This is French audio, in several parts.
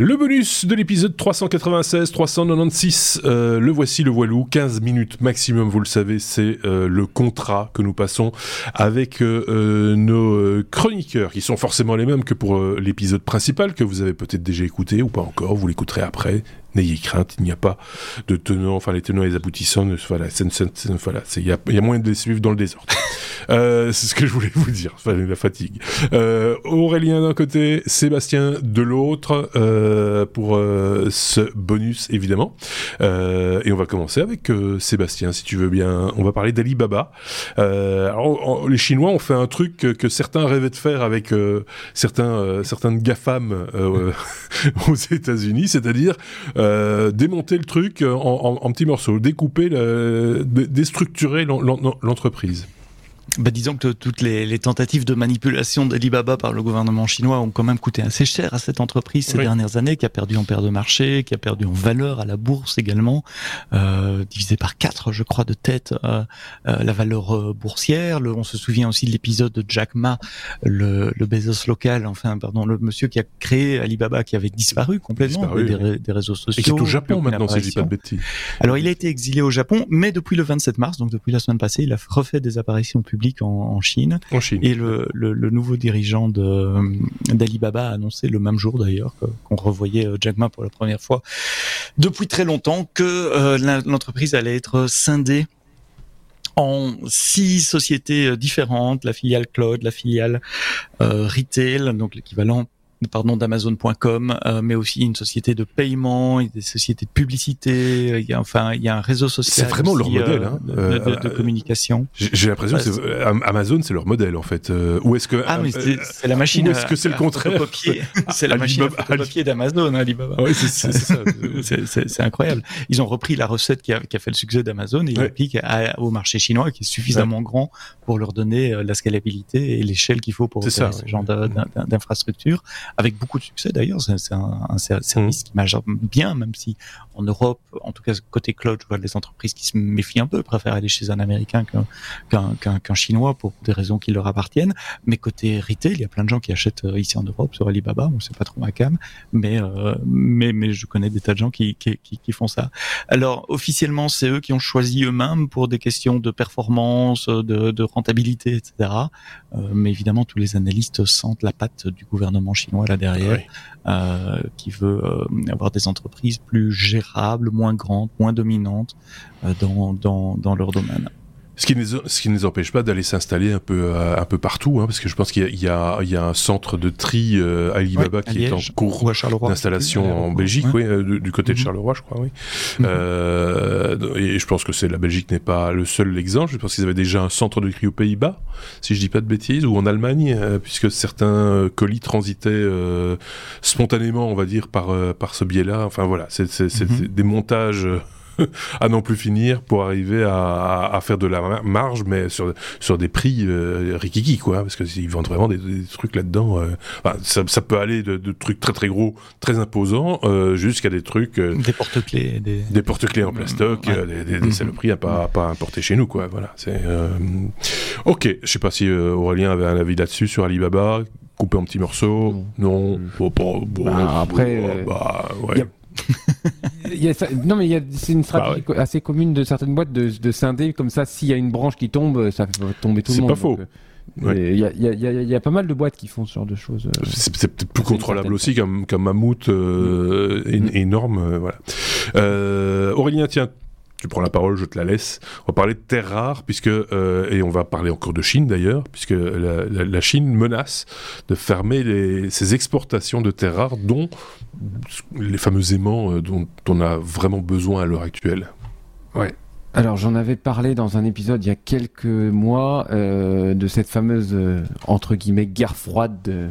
Le bonus de l'épisode 396, 396, euh, le voici le voilou, 15 minutes maximum, vous le savez, c'est euh, le contrat que nous passons avec euh, nos chroniqueurs, qui sont forcément les mêmes que pour l'épisode principal, que vous avez peut-être déjà écouté ou pas encore, vous l'écouterez après, n'ayez crainte, il n'y a pas de tenants, enfin les tenants et les aboutissants, voilà, voilà, il y a, y a moyen de les suivre dans le désordre. Euh, c'est ce que je voulais vous dire, la fatigue. Euh, Aurélien d'un côté, Sébastien de l'autre, euh, pour euh, ce bonus évidemment. Euh, et on va commencer avec Sébastien, si tu veux bien. On va parler d'Alibaba. alors, les Chinois ont fait un truc que, certains rêvaient de faire avec certains, certaines GAFAM aux États-Unis, c'est-à-dire démonter le truc en, petits morceaux, découper, déstructurer l'entreprise. Bah, disons que toutes les, tentatives de manipulation d'Alibaba par le gouvernement chinois ont quand même coûté assez cher à cette entreprise ces dernières années, qui a perdu en perte de marché, qui a perdu en valeur à la bourse également, euh, divisé par quatre, je crois, de tête euh, euh, la valeur euh, boursière. Le, on se souvient aussi de l'épisode de Jack Ma, le, le Bezos local, enfin, pardon, le monsieur qui a créé Alibaba, qui avait disparu complètement des, réseaux sociaux. Et qui est au Japon maintenant, si je dis pas de bêtises. Alors, il a été exilé au Japon, mais depuis le 27 mars, donc depuis la semaine passée, il a refait des apparitions publiques en, Chine. Et le, nouveau dirigeant d'Alibaba a annoncé le même jour d'ailleurs qu'on revoyait euh, Jack Ma pour la première fois depuis très longtemps que euh, l'entreprise allait être scindée en six sociétés euh, différentes, la filiale cloud, la filiale retail, donc l'équivalent pardon d'Amazon.com, euh, mais aussi une société de paiement, des sociétés de publicité. Il y a enfin il y a un réseau social. C'est vraiment leur modèle hein. euh, de, de, communication. J'ai l'impression que Amazon c'est leur modèle en fait. Euh, ou est-ce que ah c'est la machine. Est-ce que c'est le contraire C'est la machine à photocopier d'Amazon, hein, Alibaba. C'est ça. c'est incroyable. Ils ont repris la recette qui a, qui a fait le succès d'Amazon et ils l'appliquent au marché chinois qui est suffisamment grand pour leur donner la scalabilité et l'échelle qu'il faut pour ce genre d'infrastructure avec beaucoup de succès d'ailleurs. C'est un, service qui marche bien, même si en Europe, en tout cas côté cloud, je vois des entreprises qui se méfient un peu, préfèrent aller chez un Américain qu'un Chinois pour des raisons qui leur appartiennent. Mais côté retail, il y a plein de gens qui achètent euh, ici en Europe sur Alibaba, on sait pas trop ma cam, mais euh, mais mais je connais des tas de gens qui qui, font ça. Alors officiellement, c'est eux qui ont choisi eux-mêmes pour des questions de performance, de, de rentabilité, etc. Euh, mais évidemment, tous les analystes sentent la patte du gouvernement chinois là derrière, euh, qui veut euh, avoir des entreprises plus gérables, moins grandes, moins dominantes euh, dans, dans, dans leur domaine. Ce qui ne ce qui ne les empêche pas d'aller s'installer un peu euh, un peu partout, hein, parce que je pense qu'il y, y, a il y a un centre de tri euh, Alibaba qui est en cours d'installation en Belgique, oui, euh, du, côté de mhm. Charleroi, je crois, oui. Mhm. euh, et je pense que c'est la Belgique n'est pas le seul exemple. Je pense qu'ils avaient déjà un centre de tri aux Pays-Bas, si je dis pas de bêtises, ou en Allemagne, puisque certains colis transitaient spontanément, on va dire, par par ce biais-là. Enfin voilà, c'est mhm. des montages à non plus finir pour arriver à, à, faire de la marge, mais sur, sur des prix euh, rikiki, quoi, parce qu'ils vendent vraiment des, trucs là-dedans. Euh, ça, ça, peut aller de, de, trucs très très gros, très imposants, euh, jusqu'à des trucs... Euh, des porte-clés. Des, des porte-clés en plastoc, ouais. des, des, des mm-hmm. saloperies à pas, à pas importer chez nous, quoi. Voilà, c'est... Ok, je sais pas si Aurélien avait un avis là-dessus sur Alibaba, couper en petits morceaux. Non. non. Bon, bon, bah, après, bah, ouais non, mais c'est une stratégie bah assez commune de certaines boîtes de, de scinder comme ça. S'il y a une branche qui tombe, ça fait tomber tout le monde. C'est pas faux. Il y, a, y, a, y, a, pas mal de boîtes qui font ce genre de choses. Euh, c'est peut-être plus contrôlable aussi qu'un mammouth euh, mm. énorme. Euh, voilà. Euh, Aurélien, tiens, tu prends la parole, je te la laisse. On va parler de terres rares, puisque, euh, et on va parler encore de Chine d'ailleurs, puisque la, la, la, Chine menace de fermer les, ses exportations de terres rares, dont les fameux aimants euh, dont on a vraiment besoin à l'heure actuelle. Ouais, alors j'en avais parlé dans un épisode il y a quelques mois euh, de cette fameuse euh, entre guillemets guerre froide de,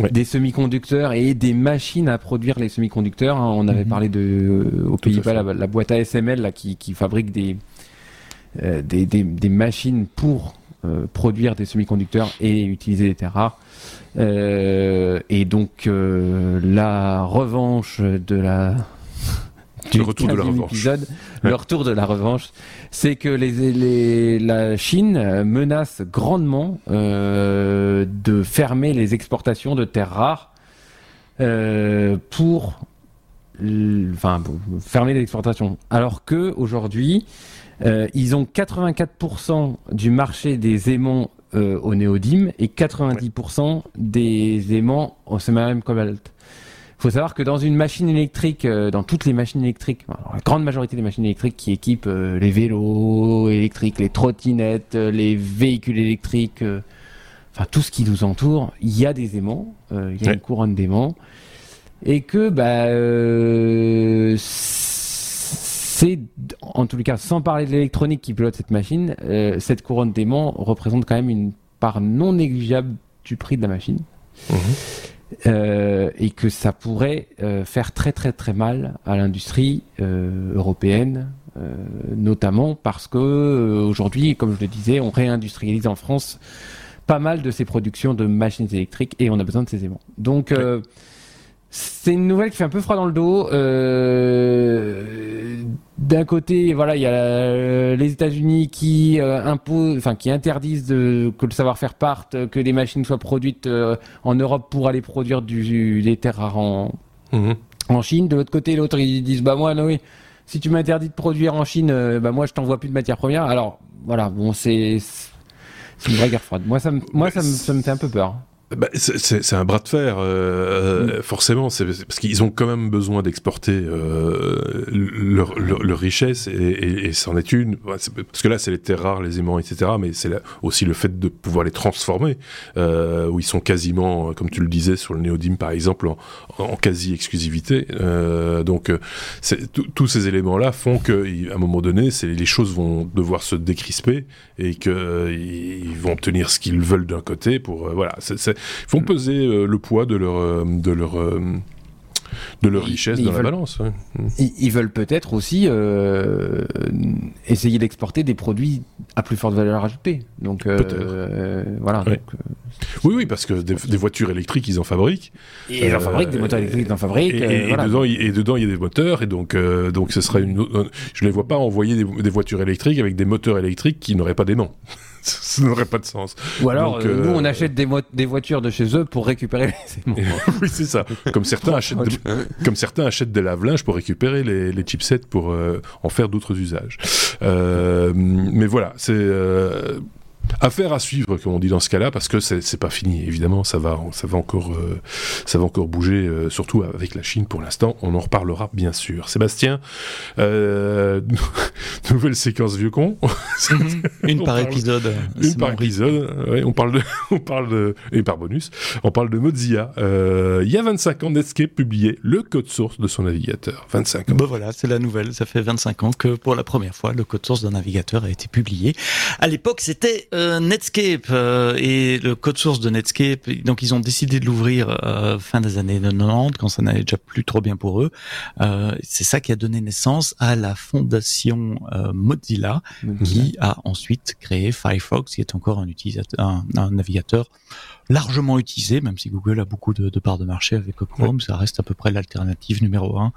ouais. des semi-conducteurs et des machines à produire les semi-conducteurs. Hein. On avait mm -hmm. parlé de euh, aux Pays-Bas la, la, boîte ASML là, qui, qui fabrique des, euh, des, des, des, machines pour euh, produire des semi-conducteurs et utiliser des terres rares. et donc la revanche de la le retour de la revanche. Épisode, le retour de la revanche, c'est que les, les, la Chine menace grandement euh, de fermer les exportations de terres rares pour, enfin, fermer l'exportation. Alors que aujourd'hui, ils ont 84% du marché des aimants au néodyme et 90% des aimants au sodium cobalt faut savoir que dans une machine électrique, euh, dans toutes les machines électriques, la grande majorité des machines électriques qui équipent euh, les vélos électriques, les trottinettes, euh, les véhicules électriques, enfin tout ce qui nous entoure, il y a des aimants, il y a une couronne d'aimants, et que bah c'est en tous les cas, sans parler de l'électronique qui pilote cette machine, cette couronne d'aimants représente quand même une part non négligeable du prix de la machine. Mmh. Euh, et que ça pourrait euh, faire très très très mal à l'industrie euh, européenne, notamment parce que aujourd'hui, comme je le disais, on réindustrialise en France pas mal de ces productions de machines électriques et on a besoin de ces aimants. Donc c'est une nouvelle qui fait un peu froid dans le dos. Euh, d'un côté, voilà, il y a les États-Unis qui euh, imposent, enfin qui interdisent que le savoir-faire parte, que les machines soient produites euh, en Europe pour aller produire du, des terres rares en, mhm. en Chine. De l'autre côté, l'autre ils disent bah moi, non, oui, si tu m'interdis de produire en Chine, bah moi je t'envoie plus de matières premières. Alors voilà, bon c'est c'est une vraie guerre froide. Moi ça me, moi ça me, ça me fait un peu peur. Bah, c'est un bras de fer, euh, mm. forcément, parce qu'ils ont quand même besoin d'exporter euh, leur, leur, richesse et, et, c'en est une. Parce que là, c'est les terres rares, les aimants, etc. Mais c'est aussi le fait de pouvoir les transformer, euh, où ils sont quasiment, comme tu le disais, sur le néodyme par exemple, en, en quasi-exclusivité. Euh, donc, tous ces éléments-là font qu'à un moment donné, les choses vont devoir se décrisper et qu'ils vont obtenir ce qu'ils veulent d'un côté pour voilà. Ils font peser euh, le poids de leur, euh, de leur euh, de leur richesse dans la balance. Ils, veulent peut-être aussi essayer d'exporter des produits à plus forte valeur ajoutée. Donc voilà. oui, oui, parce que des, voitures électriques, ils en fabriquent. Et ils en fabriquent, des moteurs électriques, ils en fabriquent. Et, dedans, et, dedans, il y a des moteurs, et donc, donc ce serait une. Je ne les vois pas envoyer des, des, voitures électriques avec des moteurs électriques qui n'auraient pas d'aimants ça n'aurait pas de sens. Ou alors, euh, nous, on euh, achète des, des, voitures de chez eux pour récupérer les Oui, c'est ça. Comme certains, achètent comme certains achètent des lave-linges pour récupérer les, les chipsets pour euh, en faire d'autres usages. mais voilà, c'est Affaire à suivre, comme on dit dans ce cas-là, parce que c'est pas fini. Évidemment, ça va, ça va encore, euh, ça va encore bouger, euh, surtout avec la Chine pour l'instant. On en reparlera bien sûr. Sébastien, euh, nouvelle séquence vieux con. Mhm. une par épisode. Une par épisode. Ouais, on parle de, on parle de, et par bonus, on parle de Mozilla. il y a 25 ans, Netscape publiait le code source de son navigateur. 25 ans. Ben voilà, c'est la nouvelle. Ça fait 25 ans que pour la première fois, le code source d'un navigateur a été publié. À l'époque, c'était euh, Netscape euh, et le code source de Netscape, donc ils ont décidé de l'ouvrir euh, fin des années 90 quand ça n'allait déjà plus trop bien pour eux. c'est ça qui a donné naissance à la fondation Mozilla, qui a ensuite créé Firefox, qui est encore un utilisateur, un navigateur largement utilisé, même si Google a beaucoup de, de parts de marché avec Chrome, ça reste à peu près l'alternative numéro un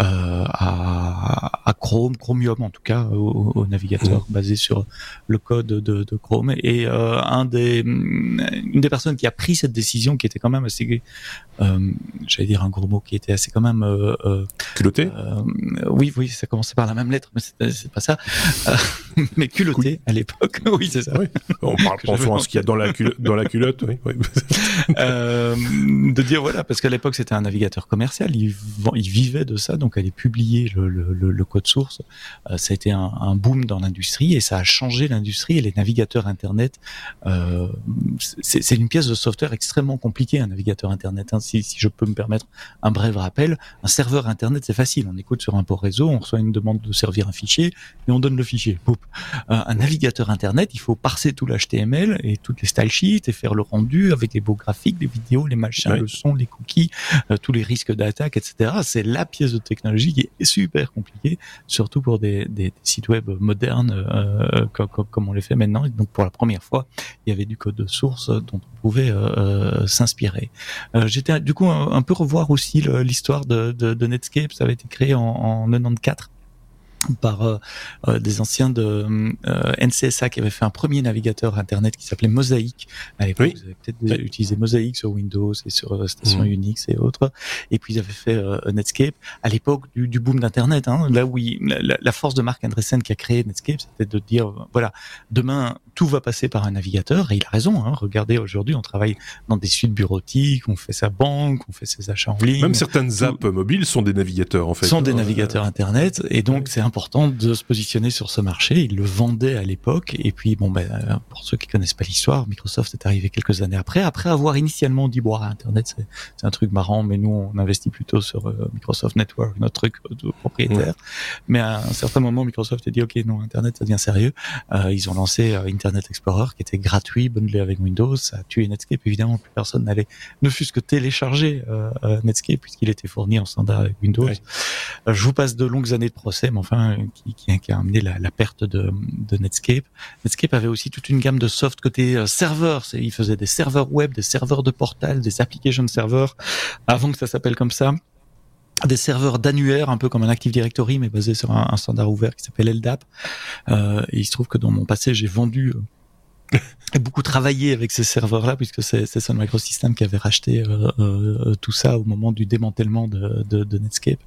euh, à, à, Chrome, Chromium en tout cas, au, navigateur basé sur le code de, de Chrome. Et euh, un des, une des personnes qui a pris cette décision, qui était quand même assez, euh, j'allais dire un gros mot, qui était assez quand même euh, euh culotté. Euh, oui, oui, ça commençait par la même lettre, mais c'est pas ça. mais culotté à l'époque. oui, c'est ça. Oui. On parle, pensons à ce qu'il y a dans la, culotte, dans la culotte. Oui. oui. de dire voilà, parce qu'à l'époque c'était un navigateur commercial, il, vivait de ça donc elle est publiée le, code source. Euh, ça a été un, boom dans l'industrie et ça a changé l'industrie et les navigateurs Internet. Euh, c'est une pièce de software extrêmement compliquée, un navigateur Internet. Hein. Si, je peux me permettre un bref rappel, un serveur Internet c'est facile. On écoute sur un port réseau, on reçoit une demande de servir un fichier et on donne le fichier. Euh, un navigateur Internet, il faut parser tout l'HTML et toutes les style sheets et faire le rendu avec les beaux graphiques, les vidéos, les machins, le son, les cookies, euh, tous les risques d'attaque, etc. C'est la pièce de technologie qui est super compliquée, surtout pour des, des, sites web modernes euh, comme, comme, on les fait maintenant. donc pour la première fois, il y avait du code de source dont on pouvait euh, s'inspirer. J'étais du coup un, peu revoir aussi l'histoire de, de, de, Netscape. Ça avait été créé en, en 94 par euh, euh, des anciens de euh, NCSA qui avaient fait un premier navigateur internet qui s'appelait Mosaic. À l'époque, vous avez peut-être utilisé Mosaic sur Windows et sur station mhm. Unix et autres. Et puis ils avaient fait Netscape à l'époque du, du, boom d'internet. Hein, là où la, la, force de Mark Andreessen qui a créé Netscape, c'était de dire voilà, demain tout va passer par un navigateur. Et il a raison. Hein, regardez, aujourd'hui, on travaille dans des suites bureautiques, on fait sa banque, on fait ses achats en ligne. Même certaines apps mobiles sont des navigateurs en fait. Sont des navigateurs internet. Et donc c'est important de se positionner sur ce marché. Il le vendait à l'époque. Et puis, bon, ben, pour ceux qui connaissent pas l'histoire, Microsoft est arrivé quelques années après. Après avoir initialement dit, bon, Internet, c'est un truc marrant, mais nous, on investit plutôt sur euh, Microsoft Network, notre truc de propriétaire. Mais à un certain moment, Microsoft a dit, OK, non, Internet, ça devient sérieux. Euh, ils ont lancé euh, Internet Explorer, qui était gratuit, bundlé avec Windows. Ça a tué Netscape. Évidemment, plus personne n'allait, ne fût-ce que télécharger Netscape, puisqu'il était fourni en standard avec Windows. je vous passe de longues années de procès, mais enfin, qui, a amené la, perte de, Netscape. Netscape avait aussi toute une gamme de soft côté euh, serveur. Il faisait des serveurs web, des serveurs de portal, des application servers, avant que ça s'appelle comme ça des serveurs d'annuaire, un peu comme un Active Directory, mais basé sur un, un standard ouvert qui s'appelle LDAP. Euh, et il se trouve que dans mon passé, j'ai vendu euh, beaucoup travaillé avec ces serveurs-là, puisque c'est Sun Microsystems qui avait racheté euh, euh, tout ça au moment du démantèlement de, de, de Netscape.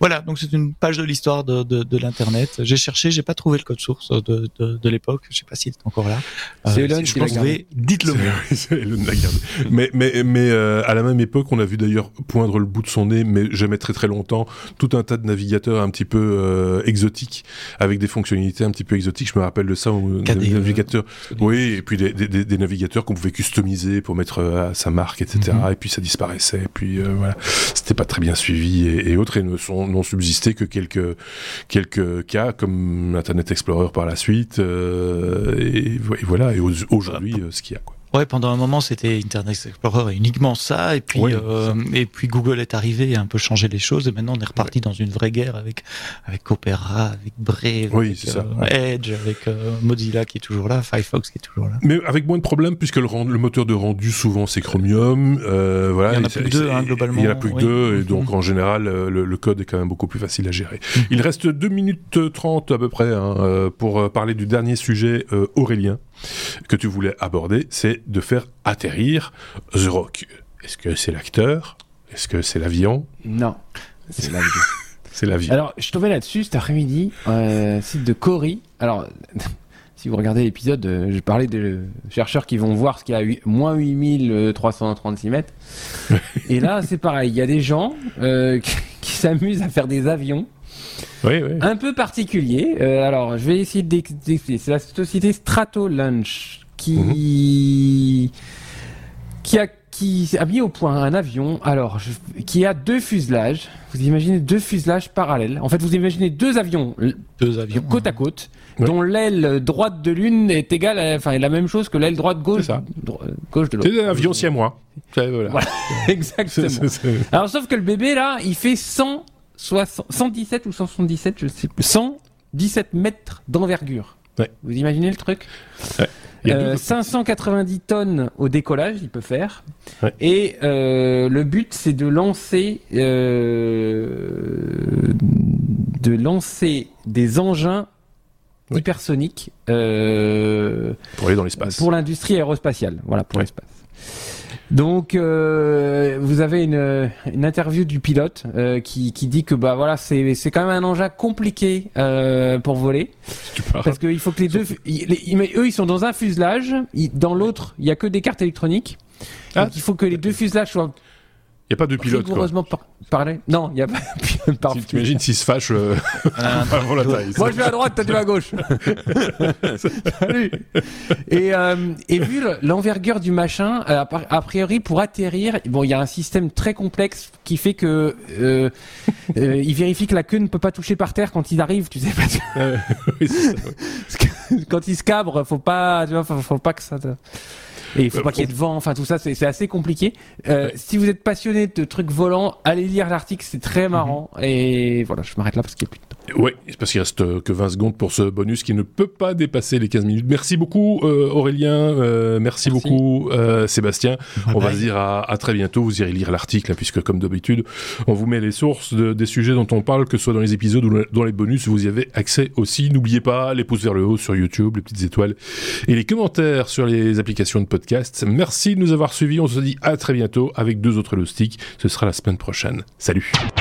Voilà, donc c'est une page de l'histoire de, de, l'Internet. J'ai cherché, j'ai pas trouvé le code source de, de, l'époque. Je sais pas s'il est encore là. Euh, c'est Elon qui l'a gardé. Dites-le moi. Elon l'a gardé. mais mais, mais à la même époque, on a vu d'ailleurs poindre le bout de son nez, mais jamais très très longtemps, tout un tas de navigateurs un petit peu exotiques, avec des fonctionnalités un petit peu exotiques. Je me rappelle de ça, des navigateurs. Oui, et puis des des, navigateurs qu'on pouvait customiser pour mettre euh, à sa marque, etc. Mhm. Et puis ça disparaissait. Et puis euh, voilà, c'était pas très bien suivi et, autres et ne sont n'ont subsisté que quelques quelques cas comme Internet Explorer par la suite. Euh, et, voilà. Et aujourd'hui, ce qu'il y a quoi. Ouais, pendant un moment, c'était Internet Explorer uniquement ça, et puis euh, et puis Google est arrivé et a un peu changé les choses, et maintenant on est reparti dans une vraie guerre avec avec Opera, avec Brave, avec euh, Edge, avec euh, Mozilla qui est toujours là, Firefox qui est toujours là. Mais avec moins de problèmes puisque le, le moteur de rendu souvent c'est Chromium, voilà. Il y en a plus que deux hein, globalement. Il y en a plus que deux, et donc mhm. en général le, code est quand même beaucoup plus facile à gérer. Mhm. Il reste 2 minutes 30 à peu près hein, pour parler du dernier sujet Aurélien que tu voulais aborder, c'est de faire atterrir The Rock. Est-ce que c'est l'acteur? Est-ce que c'est l'avion? Non, c'est l'avion. c'est l'avion. Alors, je tombais là-dessus cet après-midi, euh, site de Cory. Alors, si vous regardez l'épisode, euh, je parlais des chercheurs qui vont voir ce qu'il y a, 8, moins 8336 mètres. Et là, c'est pareil, il y a des gens euh, qui s'amusent à faire des avions un peu particulier. Euh, alors, je vais essayer d'expliquer. C'est la société Strato Lunch qui mhm. qui a qui a mis au point un avion. Alors, qui a deux fuselages. Vous imaginez deux fuselages parallèles. En fait, vous imaginez deux avions, deux avions côte à côte, dont l'aile droite de l'une est égale, à, enfin, est la même chose que l'aile droite gauche, ça. gauche de l'autre. C'est un avion siamois. Voilà. voilà. Exactement. Alors, sauf que le bébé là, il fait 100 117 ou 177, je sais plus, 117 mètres d'envergure. Vous imaginez le truc 590 euh, tonnes au décollage, il peut faire. Et euh, le but, c'est de lancer, euh, de lancer des engins hypersoniques pour aller dans l'espace. Pour l'industrie aérospatiale, voilà, pour l'espace. Donc, euh, vous avez une, une, interview du pilote euh, qui, qui, dit que bah voilà, c'est c'est quand même un engin compliqué euh, pour voler, parce qu'il faut que les deux, eux ils sont dans un fuselage, dans l'autre il y a que des cartes électroniques, ah. donc il faut que les deux fuselages soient il n'y a pas de pilote. Heureusement parler. Non, il n'y a pas pilote. Si, T'imagines s'il se fâche euh, ah, la taille. Moi, je vais à droite, toi, tu vas à gauche. Salut. Et, euh, et vu l'envergure du machin, euh, a priori, pour atterrir, bon, il y a un système très complexe qui fait que euh, euh, il vérifie que la queue ne peut pas toucher par terre quand il arrive, tu sais pas. oui, ça, ouais. quand il se cabre, faut pas, tu vois, faut, faut pas que ça. Te... Et il faut pas qu'il y ait de vent, enfin tout ça, c'est assez compliqué. Si vous êtes passionné de trucs volants, allez lire l'article, c'est très marrant. Mhm. Et voilà, je m'arrête là parce qu'il n'y a plus de temps. Oui, c'est parce qu'il reste que 20 secondes pour ce bonus qui ne peut pas dépasser les 15 minutes. Merci beaucoup Aurélien, merci, beaucoup Sébastien. On va se dire à, très bientôt. Vous irez lire l'article, hein, puisque comme d'habitude, on vous met les sources des sujets dont on parle, que ce soit dans les épisodes ou dans les bonus, vous y avez accès aussi. N'oubliez pas les pouces vers le haut sur YouTube, les petites étoiles et les commentaires sur les applications de podcast. Merci de nous avoir suivis. On se dit à très bientôt avec deux autres loustiques. Ce sera la semaine Salut.